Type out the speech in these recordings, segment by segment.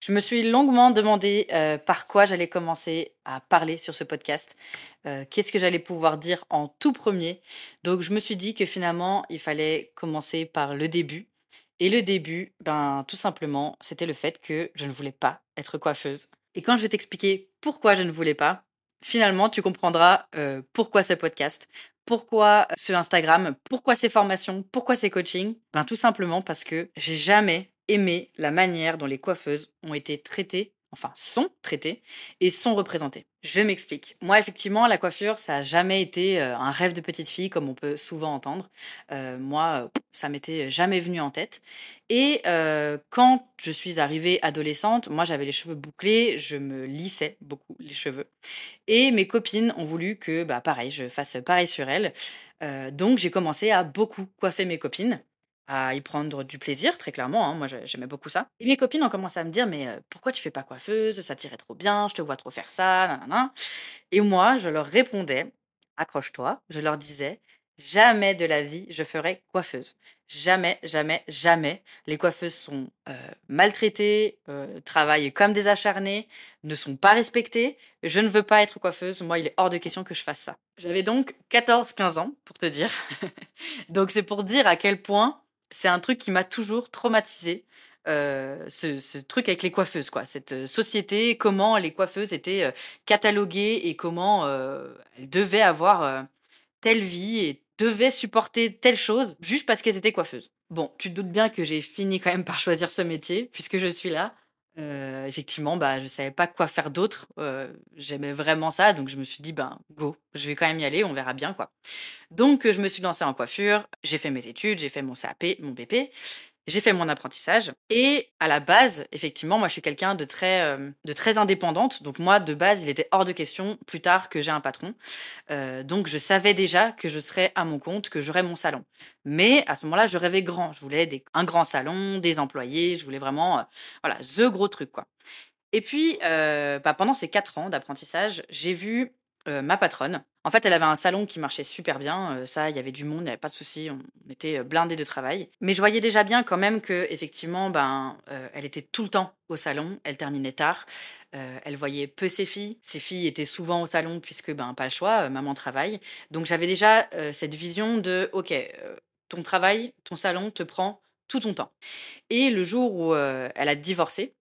Je me suis longuement demandé euh, par quoi j'allais commencer à parler sur ce podcast, euh, qu'est-ce que j'allais pouvoir dire en tout premier? Donc je me suis dit que finalement, il fallait commencer par le début. Et le début, ben tout simplement, c'était le fait que je ne voulais pas être coiffeuse. Et quand je vais t'expliquer pourquoi je ne voulais pas, finalement, tu comprendras euh, pourquoi ce podcast, pourquoi ce Instagram, pourquoi ces formations, pourquoi ces coachings. Ben tout simplement parce que j'ai jamais aimer la manière dont les coiffeuses ont été traitées, enfin sont traitées et sont représentées. Je m'explique. Moi, effectivement, la coiffure, ça a jamais été euh, un rêve de petite fille, comme on peut souvent entendre. Euh, moi, euh, ça m'était jamais venu en tête. Et quand je suis arrivée adolescente, moi, j'avais les cheveux bouclés, je me lissais beaucoup les cheveux. Et mes copines ont voulu que, bah, pareil, je fasse pareil sur elles. donc, j'ai commencé à beaucoup coiffer mes copines à y prendre du plaisir, très clairement. Hein, moi, j'aimais beaucoup ça. Et mes copines ont commencé à me dire, mais pourquoi tu fais pas coiffeuse? Ça t'irait trop bien, je te vois trop faire ça, nanana. Et moi, je leur répondais, accroche-toi, je leur disais, jamais de la vie je ferai coiffeuse. Jamais, jamais, jamais. Les coiffeuses sont maltraitées, travaillent comme des acharnés, ne sont pas respectées. Je ne veux pas être coiffeuse. Moi, il est hors de question que je fasse ça. J'avais donc 14-15 ans, pour te dire. donc c'est pour dire à quel point c'est un truc qui m'a toujours traumatisé. ce, truc avec les coiffeuses, quoi. Cette société, comment les coiffeuses étaient cataloguées et comment elles devaient avoir telle vie et devaient supporter telle chose juste parce qu'elles étaient coiffeuses. Bon, tu te doutes bien que j'ai fini quand même par choisir ce métier puisque je suis là. Effectivement, bah, je savais pas quoi faire d'autre. J'aimais vraiment ça, donc je me suis dit, ben, go, je vais quand même y aller, on verra bien, quoi. Donc, je me suis lancée en coiffure, j'ai fait mes études, j'ai fait mon CAP, mon BP, j'ai fait mon apprentissage. Et à la base, effectivement, moi, je suis quelqu'un de très, euh, de très indépendante. Donc moi, de base, il était hors de question plus tard que j'ai un patron. Euh, donc je savais déjà que je serais à mon compte, que j'aurais mon salon. Mais à ce moment-là, je rêvais grand. Je voulais des, un grand salon, des employés. Je voulais vraiment, euh, voilà, the gros truc, quoi. Et puis, bah, pendant ces quatre ans d'apprentissage, j'ai vu ma patronne. En fait, elle avait un salon qui marchait super bien. ça, il y avait du monde, il n'y avait pas de souci. On était blindés de travail. Mais je voyais déjà bien quand même que, effectivement, ben, elle était tout le temps au salon. Elle terminait tard. elle voyait peu ses filles. Ses filles étaient souvent au salon puisque, ben, pas le choix. maman travaille. Donc, j'avais déjà cette vision de, ok, ton travail, ton salon te prend tout ton temps. Et le jour où elle a divorcé,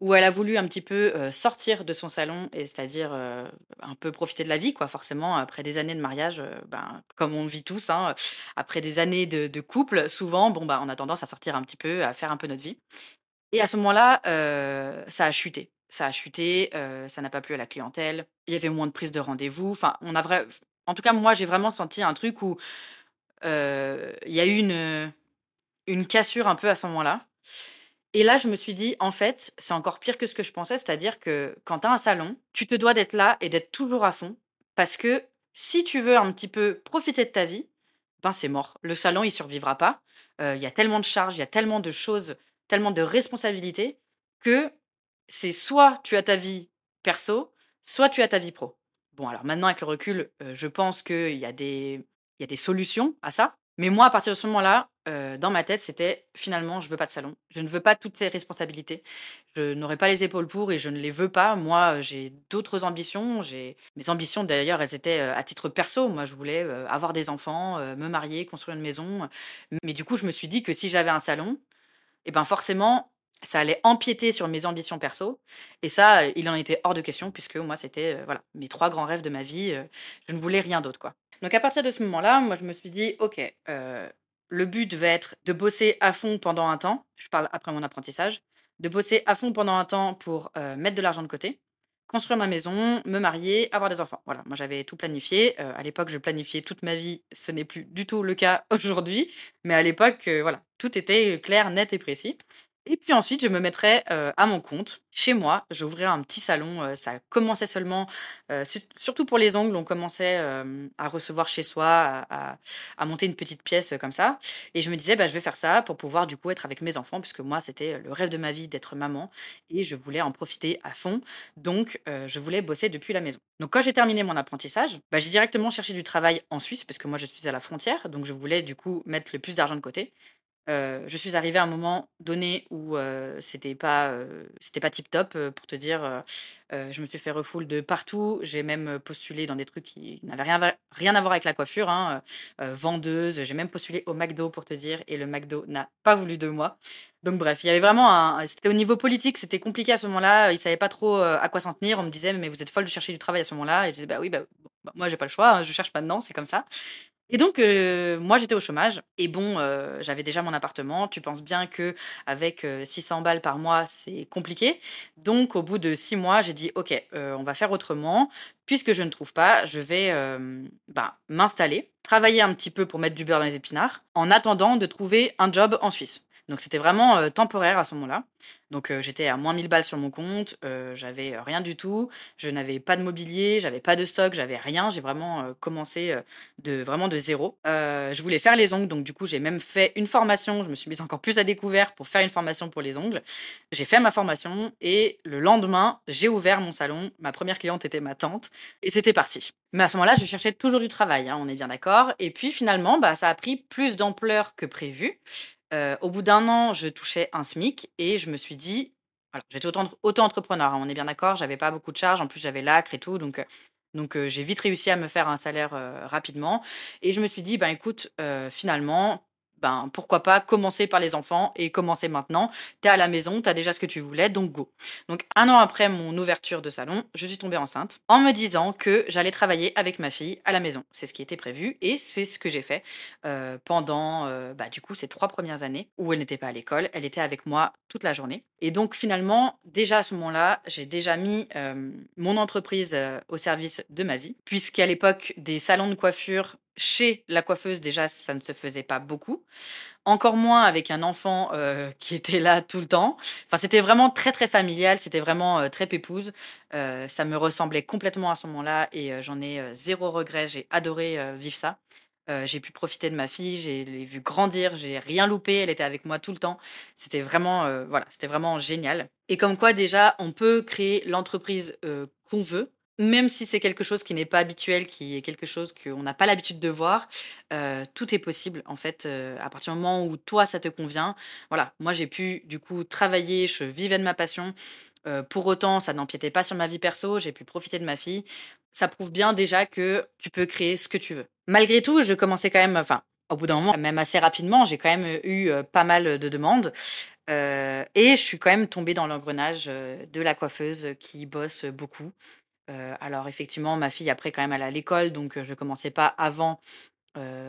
où elle a voulu un petit peu sortir de son salon, et c'est-à-dire un peu profiter de la vie, quoi. Forcément, après des années de mariage, ben, comme on vit tous, hein, après des années de, couple, souvent, bon, bah, on a tendance à sortir un petit peu, à faire un peu notre vie. Et à ce moment-là, ça a chuté. Ça a chuté, ça n'a pas plu à la clientèle. Il y avait moins de prises de rendez-vous. Enfin, on a. En tout cas, moi, j'ai vraiment senti un truc où il y a eu une, une cassure un peu à ce moment-là. Et là, je me suis dit, en fait, c'est encore pire que ce que je pensais, c'est-à-dire que quand tu as un salon, tu te dois d'être là et d'être toujours à fond, parce que si tu veux un petit peu profiter de ta vie, ben c'est mort. Le salon, il survivra pas. Euh, il y a tellement de charges, il y a tellement de choses, tellement de responsabilités, que c'est soit tu as ta vie perso, soit tu as ta vie pro. Bon, alors maintenant, avec le recul, euh, je pense qu'il y, a des, y a des solutions à ça. Mais moi, à partir de ce moment-là, dans ma tête, c'était finalement, je veux pas de salon. Je ne veux pas toutes ces responsabilités. Je n'aurai pas les épaules pour et je ne les veux pas. Moi, j'ai d'autres ambitions. J'ai mes ambitions d'ailleurs, elles étaient à titre perso. Moi, je voulais avoir des enfants, me marier, construire une maison. Mais du coup, je me suis dit que si j'avais un salon, et eh ben forcément, ça allait empiéter sur mes ambitions perso. Et ça, il en était hors de question puisque moi, c'était voilà mes trois grands rêves de ma vie. je ne voulais rien d'autre, quoi. Donc à partir de ce moment-là, moi je me suis dit, ok, le but va être de bosser à fond pendant un temps. Je parle après mon apprentissage, de bosser à fond pendant un temps pour euh, mettre de l'argent de côté, construire ma maison, me marier, avoir des enfants. Voilà, moi j'avais tout planifié. Euh, à l'époque, je planifiais toute ma vie. Ce n'est plus du tout le cas aujourd'hui, mais à l'époque, voilà, tout était clair, net et précis. Et puis ensuite, je me mettrais à mon compte, chez moi. J'ouvrirais un petit salon. ça commençait seulement, surtout pour les ongles, on commençait à recevoir chez soi, à, monter une petite pièce comme ça. Et je me disais, bah, je vais faire ça pour pouvoir du coup être avec mes enfants, puisque moi, c'était le rêve de ma vie d'être maman. Et je voulais en profiter à fond. Donc, je voulais bosser depuis la maison. Donc, quand j'ai terminé mon apprentissage, bah, j'ai directement cherché du travail en Suisse, parce que moi, je suis à la frontière. Donc, je voulais du coup mettre le plus d'argent de côté. Heu, je suis arrivée à un moment donné où, heu, c'était pas, heu, c'était pas tip top, pour te dire, je me suis fait refoule de partout. J'ai même, postulé dans des trucs qui n'avaient rien rien à voir avec la coiffure, hein, vendeuse. J'ai même postulé au McDo pour te dire et le McDo n'a pas voulu de moi. Donc bref, il y avait vraiment un c'était au niveau politique, c'était compliqué à ce moment-là. Ils savaient pas trop, à quoi s'en tenir. On me disait: «Mais vous êtes folle de chercher du travail à ce moment-là» et je disais: «Bah oui, bah, bah, moi j'ai pas le choix, hein, je cherche maintenant, c'est comme ça». Et donc, moi j'étais au chômage et bon, j'avais déjà mon appartement. Tu penses bien qu'avec, heu, 600 balles par mois, c'est compliqué. Donc au bout de 6 mois, j'ai dit: «OK, on va faire autrement. Puisque je ne trouve pas, je vais, bah, m'installer, travailler un petit peu pour mettre du beurre dans les épinards, en attendant de trouver un job en Suisse». Donc c'était vraiment, temporaire à ce moment-là. Donc, j'étais à moins 1000 balles sur mon compte, j'avais, rien du tout. Je n'avais pas de mobilier, j'avais pas de stock, j'avais rien. J'ai vraiment, commencé, de vraiment de zéro. Je voulais faire les ongles, donc du coup, j'ai même fait une formation. Je me suis mise encore plus à découvert pour faire une formation pour les ongles. J'ai fait ma formation et le lendemain, j'ai ouvert mon salon. Ma première cliente était ma tante et c'était parti. Mais à ce moment-là, je cherchais toujours du travail, hein, on est bien d'accord et puis finalement, bah, ça a pris plus d'ampleur que prévu. Heu, au bout d'un an, je touchais un SMIC et je me suis dit j'étais auto auto-entrepreneur, hein, on est bien d'accord, j'avais pas beaucoup de charges, en plus j'avais l'ACRE et tout donc heu donc heu, j'ai vite réussi à me faire un salaire, rapidement et je me suis dit: «Ben écoute, finalement, ben, pourquoi pas commencer par les enfants et commencer maintenant? Tu es à la maison, tu as déjà ce que tu voulais, donc go». Donc un an après mon ouverture de salon, je suis tombée enceinte en me disant que j'allais travailler avec ma fille à la maison. C'est ce qui était prévu et c'est ce que j'ai fait, heu, pendant, heu, bah, du coup ces 3 premières années où elle n'était pas à l'école. Elle était avec moi toute la journée et donc finalement, déjà à ce moment-là, j'ai déjà mis, hem, mon entreprise, heu, au service de ma vie puisqu'à l'époque des salons de coiffure chez la coiffeuse, déjà, ça ne se faisait pas beaucoup. Encore moins avec un enfant, heu, qui était là tout le temps. Enfin, c'était vraiment très, très familial, c'était vraiment, heu, très pépouze. Heu, ça me ressemblait complètement à ce moment-là et heu, j'en ai, heu, 0 regret. J'ai adoré, heu, vivre ça. J'ai pu profiter de ma fille, j'ai l'ai vue grandir, j'ai rien loupé, elle était avec moi tout le temps. C'était vraiment, voilà, c'était vraiment génial et comme quoi déjà on peut créer l'entreprise, qu'on veut, même si c'est quelque chose qui n'est pas habituel, qui est quelque chose qu'on n'a pas l'habitude de voir, heu, tout est possible en fait, heu, à partir du moment où toi ça te convient. Voilà, moi j'ai pu du coup travailler, je vivais de ma passion, heu, pour autant ça n'empiétait pas sur ma vie perso, j'ai pu profiter de ma fille. Ça prouve bien déjà que tu peux créer ce que tu veux. Malgré tout, je commençais quand même enfin, au bout d'un moment, même assez rapidement, j'ai quand même, eu, pas mal, de demandes, et je suis quand même tombée dans l'engrenage, de la coiffeuse qui bosse, beaucoup. Alors effectivement, ma fille après quand même elle est à l'école, donc je commençais pas avant,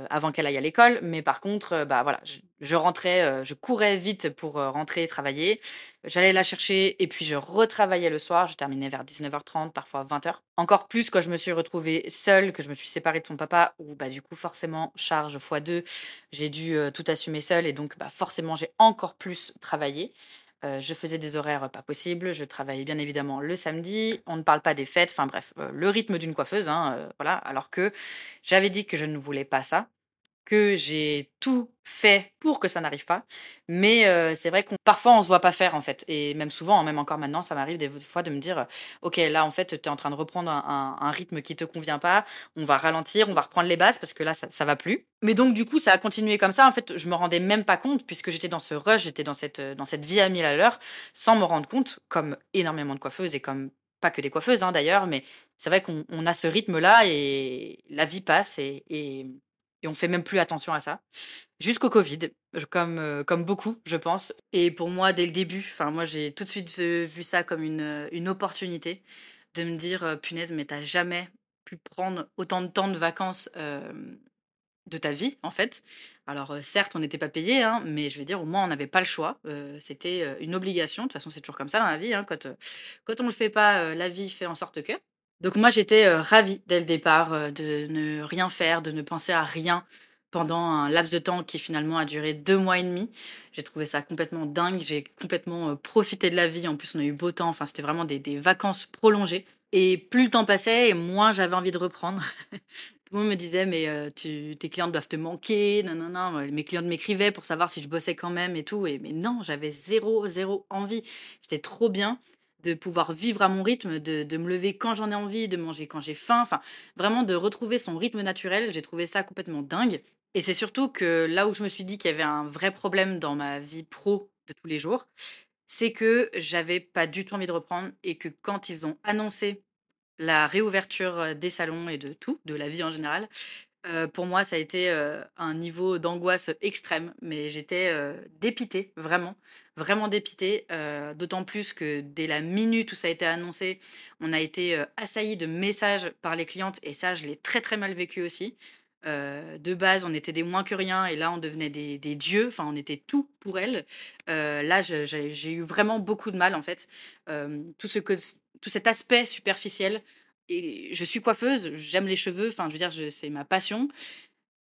avant qu'elle aille à l'école. Mais par contre, bah, voilà, je rentrais, je courais vite pour, rentrer travailler. J'allais la chercher et puis je retravaillais le soir. Je terminais vers 19:30, parfois 20:00. Encore plus quand je me suis retrouvée seule, que je me suis séparée de son papa où, bah, du coup forcément charge fois 2. J'ai dû, tout assumer seule et donc, bah, forcément j'ai encore plus travaillé. Heu, je faisais des horaires, pas possibles, je travaillais bien évidemment le samedi, on ne parle pas des fêtes, enfin bref, heu, le rythme d'une coiffeuse, hein, voilà. Alors que j'avais dit que je ne voulais pas ça que j'ai tout fait pour que ça n'arrive pas. Mais heu, c'est vrai qu'on parfois on se voit pas faire en fait et même souvent, hein, même encore maintenant, ça m'arrive des fois de me dire, «OK, là en fait, tu es en train de reprendre un rythme qui te convient pas, on va ralentir, on va reprendre les bases parce que là ça va plus». Mais donc du coup, ça a continué comme ça. En fait, je me rendais même pas compte puisque j'étais dans ce rush, j'étais dans cette, dans cette vie à 1000 à l'heure, sans me rendre compte, comme énormément de coiffeuses et comme pas que des coiffeuses, hein, d'ailleurs, mais c'est vrai qu'on on a ce rythme-là et la vie passe et et et on fait même plus attention à ça. Jusqu'au Covid, comme, heu, comme beaucoup, je pense et pour moi, dès le début, enfin moi, j'ai tout de suite, vu ça comme une, heu, une opportunité de me dire, heu: «Punaise, mais tu as jamais pu prendre autant de temps de vacances, de ta vie, en fait». Alors, certes, on n'était pas payés, hein, mais je veux dire, au moins, on n'avait pas le choix, c'était, une obligation. De toute façon, c'est toujours comme ça dans la vie, hein, quand, quand on le fait pas, la vie fait en sorte que. Donc moi, j'étais, heu, ravie dès le départ, heu, de ne rien faire, de ne penser à rien pendant un laps de temps qui finalement a duré 2 mois et demi. J'ai trouvé ça complètement dingue, j'ai complètement, heu, profité de la vie. En plus, on a eu beau temps, enfin, c'était vraiment des vacances prolongées et plus le temps passait et moins j'avais envie de reprendre. Tout le monde me disait: «Mais, tes clientes doivent te manquer, nanana». Mes clientes m'écrivaient pour savoir si je bossais quand même et tout et mais non, j'avais zéro, zéro envie. C'était trop bien de pouvoir vivre à mon rythme, de de me lever quand j'en ai envie, de manger quand j'ai faim, enfin, vraiment de retrouver son rythme naturel. J'ai trouvé ça complètement dingue Et c'est surtout que là où je me suis dit qu'il y avait un vrai problème dans ma vie pro de tous les jours, c'est que j'avais pas du tout envie de reprendre et que quand ils ont annoncé la réouverture, heu, des salons et de tout, de la vie en général, heu, pour moi, ça a été, heu, un niveau d'angoisse extrême. Mais j'étais, heu, dépitée, vraiment, vraiment dépitée, heu, d'autant plus que dès la minute où ça a été annoncé, on a été, heu, assaillis de messages par les clientes et ça, je l'ai très, très mal vécu aussi. De base, on était des moins que rien et là, on devenait des dieux, enfin, on était tout pour elles. Là, j'ai eu vraiment beaucoup de mal, en fait. Tout cet aspect superficiel et je suis coiffeuse, j'aime les cheveux, enfin, je veux dire, c'est ma passion,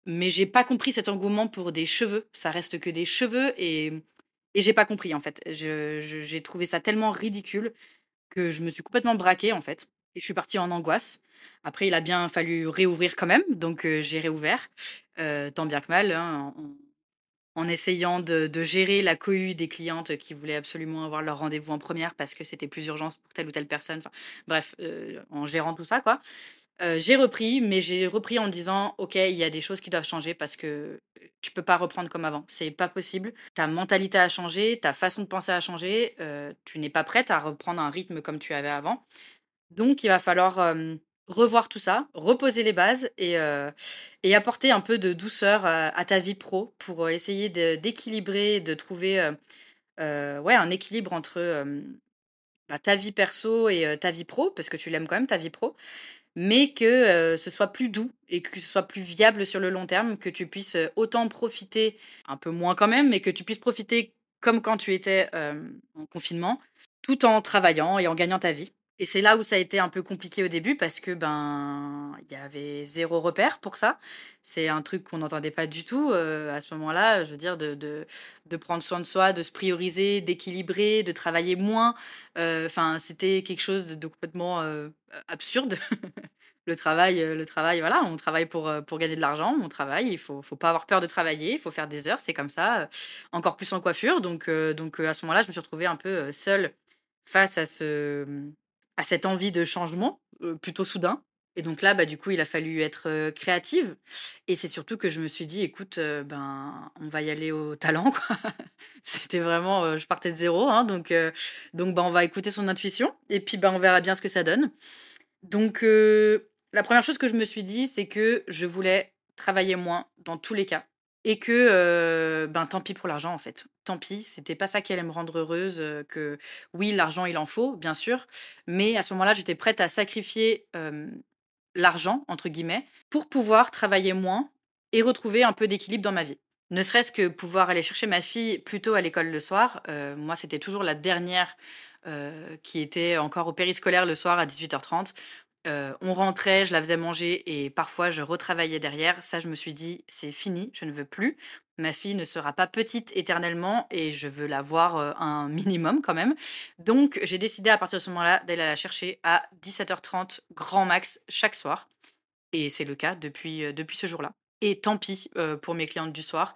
mais j'ai pas compris cet engouement pour des cheveux. Ça reste que des cheveux et et j'ai pas compris, en fait. J'ai trouvé ça tellement ridicule que je me suis complètement braquée, en fait et je suis partie en angoisse. Après, il a bien fallu réouvrir quand même, donc heu, j'ai réouvert, heu, tant bien que mal, hein, en essayant de de gérer la cohue des clientes qui voulaient absolument avoir leur rendez-vous en première parce que c'était plus urgence pour telle ou telle personne, enfin bref, heu, en gérant tout ça, quoi. Heu, j'ai repris, mais j'ai repris en disant: «OK, il y a des choses qui doivent changer parce que, tu peux pas reprendre comme avant. C'est pas possible. Ta mentalité a changé, ta façon de penser a changé, heu, tu n'es pas prête à reprendre un rythme comme tu avais avant. Donc il va falloir, hem, revoir tout ça, reposer les bases et heu et apporter un peu de douceur, heu, à ta vie pro pour, heu, essayer d'équilibrer, de trouver, ouais, un équilibre entre, bah, ta vie perso et ta vie pro, parce que tu l'aimes quand même ta vie pro, mais que, ce soit plus doux et que ce soit plus viable sur le long terme, que tu puisses, autant profiter, un peu moins quand même, mais que tu puisses profiter comme quand tu étais, en confinement, tout en travaillant et en gagnant ta vie. Et c'est là où ça a été un peu compliqué au début parce que, ben, il y avait zéro repère pour ça. C'est un truc qu'on n'entendait pas du tout, heu, à ce moment-là, je veux dire de de prendre soin de soi, de se prioriser, d'équilibrer, de travailler moins, heu, enfin, c'était quelque chose de complètement, heu, absurde. Le travail, le travail, voilà, on travaille pour, pour gagner de l'argent, on travaille, il faut faut pas avoir peur de travailler, il faut faire des heures, c'est comme ça, encore plus en coiffure donc donc à ce moment-là, je me suis retrouvée un peu, seule face à ce, à cette envie de changement, plutôt soudain et donc là, bah, du coup, il a fallu être, créative et c'est surtout que je me suis dit: «Écoute, ben, on va y aller au talent, quoi». C'était vraiment, je partais de 0, hein, donc donc bah, on va écouter son intuition et puis, bah, on verra bien ce que ça donne. Donc la première chose que je me suis dit, c'est que je voulais travailler moins dans tous les cas et que, ben, tant pis pour l'argent, en fait. Tant pis, c'était pas ça qui allait me rendre heureuse, heu, que oui, l'argent, il en faut, bien sûr, mais à ce moment-là, j'étais prête à sacrifier, «l'argent» entre guillemets, pour pouvoir travailler moins et retrouver un peu d'équilibre dans ma vie. Ne serait-ce que pouvoir aller chercher ma fille plus tôt à l'école le soir, moi, c'était toujours la dernière, qui était encore au périscolaire le soir à 18:30. Heu, on rentrait, je la faisais manger et parfois je retravaillais derrière. Ça, je me suis dit: «C'est fini, je ne veux plus. Ma fille ne sera pas petite éternellement et je veux la voir, heu, un minimum quand même». Donc j'ai décidé à partir de ce moment-là d'aller la chercher à 17:30 grand max chaque soir et c'est le cas depuis, heu, depuis ce jour-là et tant pis, pour mes clientes du soir.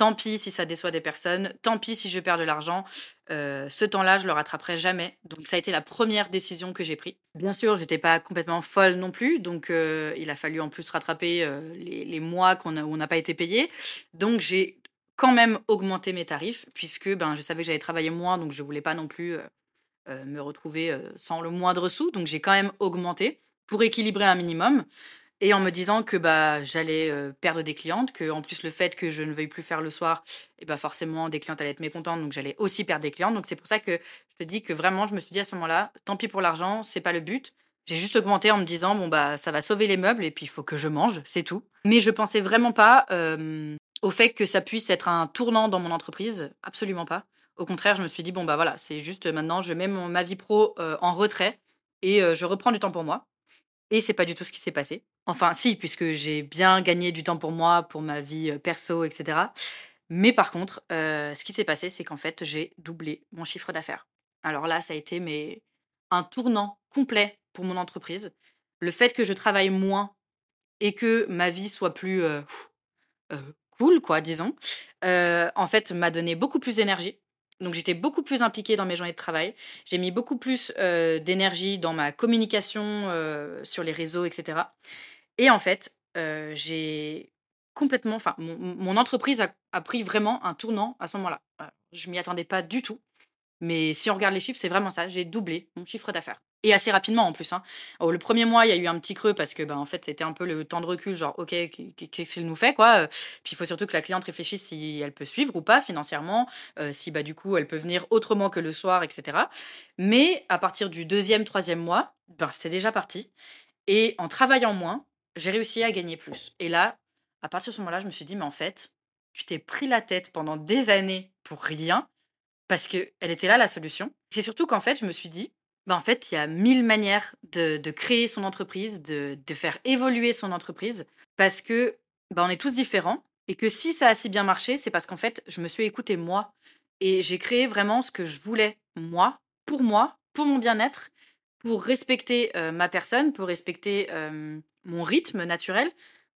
Tant pis si ça déçoit des personnes, tant pis si je perds de l'argent, heu, ce temps-là, je le rattraperai jamais. Donc ça a été la première décision que j'ai pris. Bien sûr, j'étais pas complètement folle non plus, donc heu, il a fallu en plus rattraper, heu, les mois qu'on où on n'a pas été payés. Donc j'ai quand même augmenté mes tarifs puisque, ben, je savais que j'allais travailler moins, donc je voulais pas non plus, me retrouver, sans le moindre sou. Donc j'ai quand même augmenté pour équilibrer un minimum et en me disant que, bah, j'allais, heu, perdre des clientes, qu'en plus le fait que je ne veuille plus faire le soir et bah, forcément des clientes allaient être mécontentes, donc j'allais aussi perdre des clientes. Donc c'est pour ça que je te dis que vraiment je me suis dit à ce moment-là: «Tant pis pour l'argent, c'est pas le but». J'ai juste augmenté en me disant: «Bon, bah, ça va sauver les meubles et puis il faut que je mange, c'est tout». Mais je pensais vraiment pas, hem, au fait que ça puisse être un tournant dans mon entreprise, absolument pas. Au contraire, je me suis dit: «Bon, bah, voilà, c'est juste, maintenant je mets ma vie pro, heu, en retrait et heu, je reprends du temps pour moi» et c'est pas du tout ce qui s'est passé. Enfin si, puisque j'ai bien gagné du temps pour moi, pour ma vie, heu, perso et cetera. Mais par contre, heu, ce qui s'est passé, c'est qu'en fait, j'ai doublé mon chiffre d'affaires. Alors là, ça a été un tournant complet pour mon entreprise. Le fait que je travaille moins et que ma vie soit plus, heu, cool quoi, disons, en fait, m'a donné beaucoup plus d'énergie. Donc j'étais beaucoup plus impliquée dans mes journées de travail. J'ai mis beaucoup plus, d'énergie dans ma communication, sur les réseaux et cetera et en fait, heu, j'ai complètement, enfin, mon, entreprise a, pris vraiment un tournant à ce moment-là. Voilà. Je m'y attendais pas du tout. Mais si on regarde les chiffres, c'est vraiment ça. J'ai doublé mon chiffre d'affaires. Et assez rapidement en plus. Hein. Oh, le premier mois, il y a eu un petit creux parce que, ben, en fait, c'était un peu le temps de recul, genre, ok, qu'est-ce qu'il nous fait, quoi. Puis il faut surtout que la cliente réfléchisse si elle peut suivre ou pas financièrement, euh, si, bah, du coup, elle peut venir autrement que le soir, etc. Mais à partir du deuxième, troisième mois, ben, c'était déjà parti. Et en travaillant moins, j'ai réussi à gagner plus. Et là, à partir de ce moment-là, je me suis dit, mais en fait, tu t'es pris la tête pendant des années pour rien parce qu'elle était là la solution. C'est surtout qu'en fait, je me suis dit, bah, en fait, il y a mille manières de, créer son entreprise, de, de, faire évoluer son entreprise, parce que bah, on est tous différents, et que si ça a si bien marché, c'est parce qu'en fait, je me suis écoutée moi, et j'ai créé vraiment ce que je voulais, moi, pour moi, pour mon bien-être, pour respecter ma personne, pour respecter mon rythme naturel,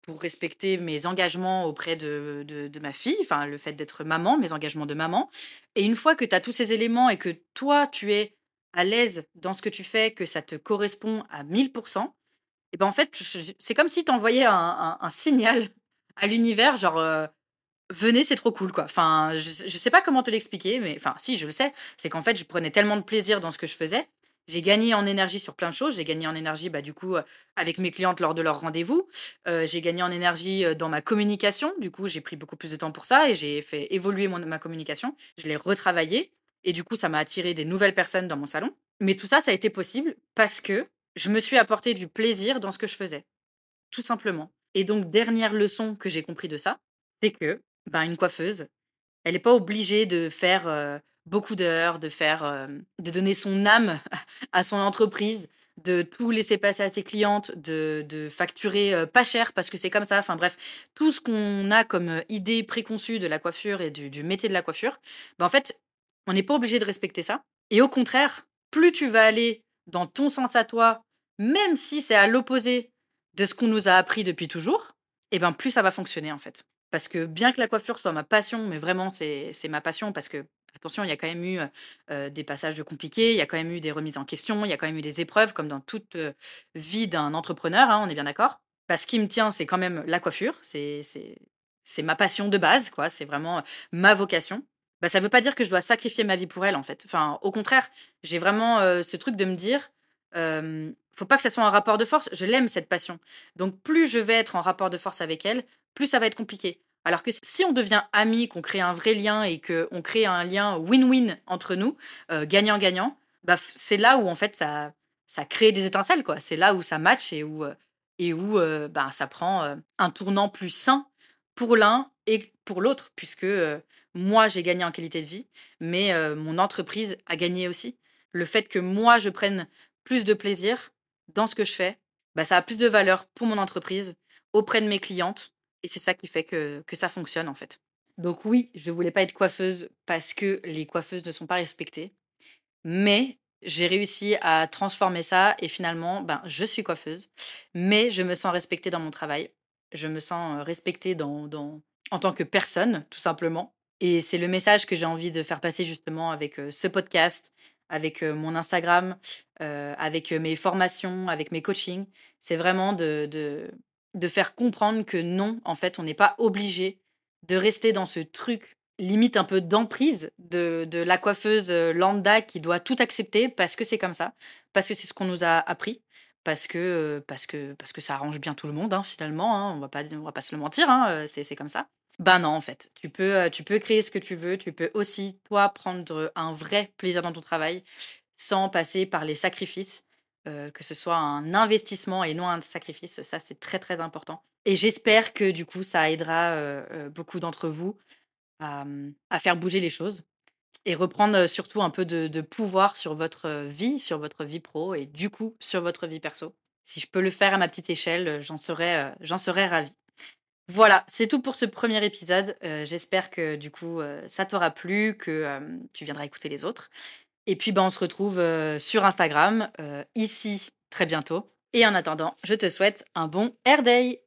pour respecter mes engagements auprès de, de, ma fille, enfin le fait d'être maman, mes engagements de maman. Et une fois que tu as tous ces éléments et que toi, tu es à l'aise dans ce que tu fais, que ça te correspond à 1000%, et ben en fait, c'est comme si tu envoyais un, un, signal à l'univers, genre venez, c'est trop cool quoi. Enfin, je, je sais pas comment te l'expliquer, mais enfin, si, je le sais. C'est qu'en fait, je prenais tellement de plaisir dans ce que je faisais j'ai gagné en énergie sur plein de choses. J'ai gagné en énergie, bah, du coup, avec mes clientes lors de leurs rendez-vous. Euh, j'ai gagné en énergie dans ma communication. Du coup, j'ai pris beaucoup plus de temps pour ça et j'ai fait évoluer ma communication. Je l'ai retravaillée et du coup, ça m'a attiré des nouvelles personnes dans mon salon. Mais tout ça, ça a été possible parce que je me suis apporté du plaisir dans ce que je faisais. Tout simplement. Et donc, dernière leçon que j'ai compris de ça, c'est que, bah, une coiffeuse, elle n'est pas obligée de faire beaucoup d'heures, de faire, de donner son âme à son entreprise, de tout laisser passer à ses clientes, de, de facturer pas cher parce que c'est comme ça. Enfin bref, tout ce qu'on a comme idée préconçue de la coiffure et du, métier de la coiffure, ben en fait, on n'est pas obligé de respecter ça. Et au contraire, plus tu vas aller dans ton sens à toi, même si c'est à l'opposé de ce qu'on nous a appris depuis toujours, et ben plus ça va fonctionner en fait. Parce que bien que la coiffure soit ma passion, mais vraiment c'est ma passion parce que Attention, il y a quand même eu des passages compliqués, il y a quand même eu des remises en question, il y a quand même eu des épreuves, comme dans toute vie d'un entrepreneur, hein, on est bien d'accord. Parce qui me tient, c'est quand même la coiffure, c'est ma passion de base, quoi. C'est vraiment ma vocation. Bah, ça ne veut pas dire que je dois sacrifier ma vie pour elle, en fait. Enfin, au contraire, j'ai vraiment ce truc de me dire, euh, faut pas que ça soit un rapport de force. Je l'aime cette passion. Donc plus je vais être en rapport de force avec elle, plus ça va être compliqué. Alors que si on devient amis, qu'on crée un vrai lien et qu'on crée un lien win-win entre nous, euh, gagnant-gagnant, bah, c'est là où en fait ça, ça crée des étincelles. quoi. C'est là où ça match et où, euh, et euh, bah, ça prend un tournant plus sain pour l'un et pour l'autre, puisque moi j'ai gagné en qualité de vie, mais mon entreprise a gagné aussi. Le fait que moi je prenne plus de plaisir dans ce que je fais, bah, ça a plus de valeur pour mon entreprise, auprès de mes clientes et c'est ça qui fait que, que ça fonctionne en fait. Donc oui, je voulais pas être coiffeuse parce que les coiffeuses ne sont pas respectées. Mais j'ai réussi à transformer ça et finalement, ben, je suis coiffeuse. Mais je me sens respectée dans mon travail. Je me sens respectée dans, dans, en tant que personne, tout simplement. Et c'est le message que j'ai envie de faire passer justement avec ce podcast, avec mon Instagram, euh, avec mes formations, avec mes coachings. C'est vraiment de, de, de faire comprendre que non, en fait, on n'est pas obligé de rester dans ce truc limite un peu d'emprise de, de, la coiffeuse lambda qui doit tout accepter parce que c'est comme ça, parce que c'est ce qu'on nous a appris, parce que, parce que, parce que ça arrange bien tout le monde, hein, finalement, hein, on va pas, va pas se le mentir, hein, c'est comme ça. Ben non, en fait, tu peux, tu peux créer ce que tu veux, tu peux aussi, toi, prendre un vrai plaisir dans ton travail sans passer par les sacrifices que ce soit un investissement et non un sacrifice. Ça, c'est très, très important. Et j'espère que du coup, ça aidera beaucoup d'entre vous à, mmh, à, faire bouger les choses et reprendre surtout un peu de, de, pouvoir sur votre vie, sur votre vie pro et du coup sur votre vie perso. Si je peux le faire à ma petite échelle, j'en serais, j'en serais ravie. Voilà, c'est tout pour ce premier épisode. J'espère que du coup, ça t'aura plu, que tu viendras écouter les autres. Et puis, ben, on se retrouve sur Instagram, ici, très bientôt. Et en attendant, je te souhaite un bon Air Day